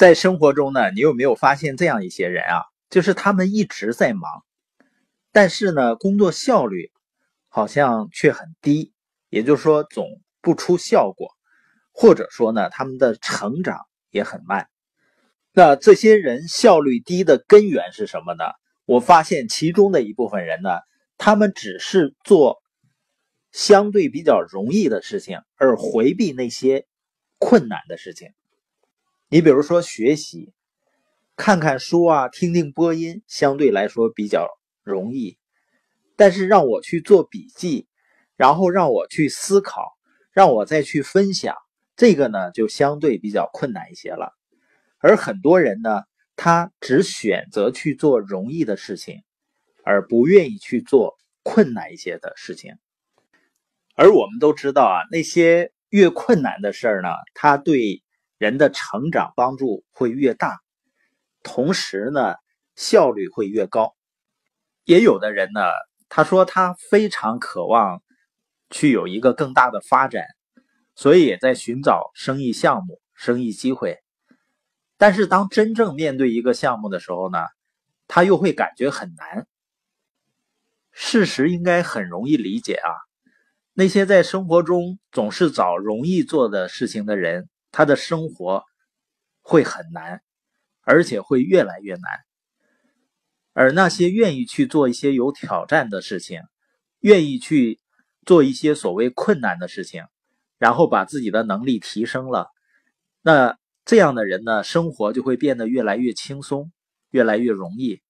在生活中呢，你有没有发现这样一些人啊？就是他们一直在忙，但是呢，工作效率好像却很低，也就是说总不出效果，或者说呢，他们的成长也很慢。那这些人效率低的根源是什么呢？我发现其中的一部分人呢，他们只是做相对比较容易的事情，而回避那些困难的事情。你比如说学习，看看书啊，听听播音，相对来说比较容易。但是让我去做笔记，然后让我去思考，让我再去分享，这个呢就相对比较困难一些了。而很多人呢，他只选择去做容易的事情，而不愿意去做困难一些的事情。而我们都知道啊，那些越困难的事儿呢，他对。人的成长帮助会越大，同时呢，效率会越高。也有的人呢，他说他非常渴望去有一个更大的发展，所以也在寻找生意项目、生意机会。但是当真正面对一个项目的时候呢，他又会感觉很难。事实应该很容易理解啊，那些在生活中总是找容易做的事情的人。他的生活会很难，而且会越来越难。而那些愿意去做一些有挑战的事情，愿意去做一些所谓困难的事情，然后把自己的能力提升了，那这样的人呢，生活就会变得越来越轻松，越来越容易。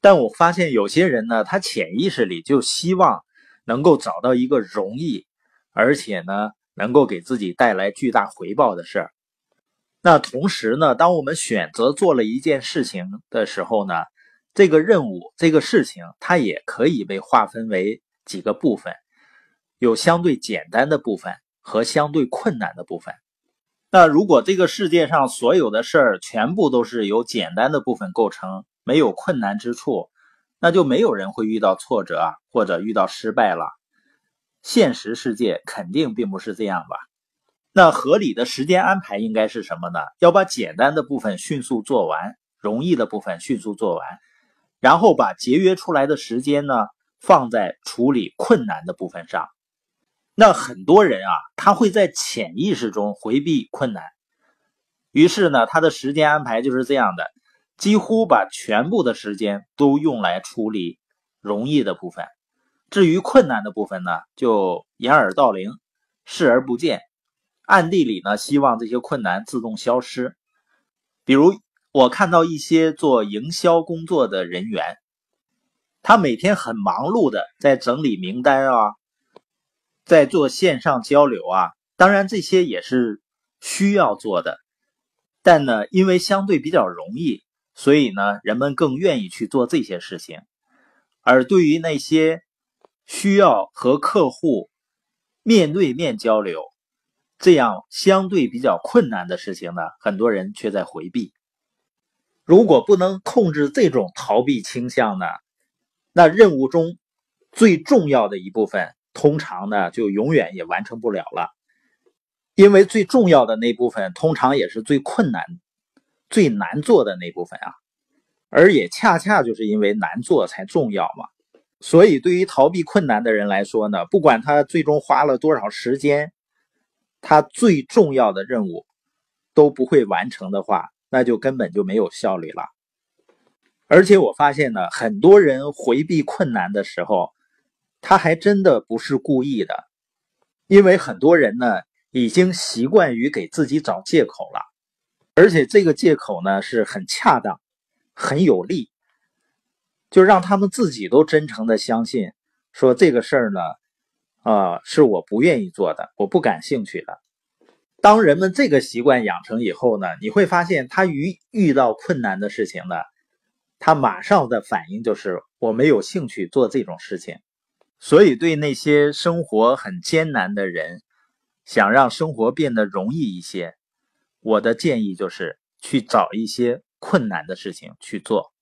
但我发现有些人呢，他潜意识里就希望能够找到一个容易，而且呢。能够给自己带来巨大回报的事儿，那同时呢，当我们选择做了一件事情的时候呢，这个任务、这个事情，它也可以被划分为几个部分，有相对简单的部分和相对困难的部分。那如果这个世界上所有的事儿全部都是由简单的部分构成，没有困难之处，那就没有人会遇到挫折，或者遇到失败了。现实世界肯定并不是这样吧？那合理的时间安排应该是什么呢？要把简单的部分迅速做完，容易的部分迅速做完，然后把节约出来的时间呢放在处理困难的部分上。那很多人啊，他会在潜意识中回避困难，于是呢，他的时间安排就是这样的，几乎把全部的时间都用来处理容易的部分。至于困难的部分呢，就掩耳盗铃，视而不见，暗地里呢，希望这些困难自动消失。比如，我看到一些做营销工作的人员，他每天很忙碌的在整理名单啊，在做线上交流啊，当然这些也是需要做的，但呢，因为相对比较容易，所以呢，人们更愿意去做这些事情。而对于那些，需要和客户面对面交流，这样相对比较困难的事情呢，很多人却在回避。如果不能控制这种逃避倾向呢，那任务中最重要的一部分，通常呢就永远也完成不了了。因为最重要的那部分，通常也是最困难、最难做的那部分啊，而也恰恰就是因为难做才重要嘛。所以，对于逃避困难的人来说呢，不管他最终花了多少时间，他最重要的任务都不会完成的话，那就根本就没有效率了。而且我发现呢，很多人回避困难的时候，他还真的不是故意的，因为很多人呢已经习惯于给自己找借口了，而且这个借口呢是很恰当、很有利。就让他们自己都真诚的相信，说这个事儿呢，啊，是我不愿意做的，我不感兴趣的。当人们这个习惯养成以后呢，你会发现他遇遇到困难的事情呢，他马上的反应就是我没有兴趣做这种事情。所以，对那些生活很艰难的人，想让生活变得容易一些，我的建议就是去找一些困难的事情去做。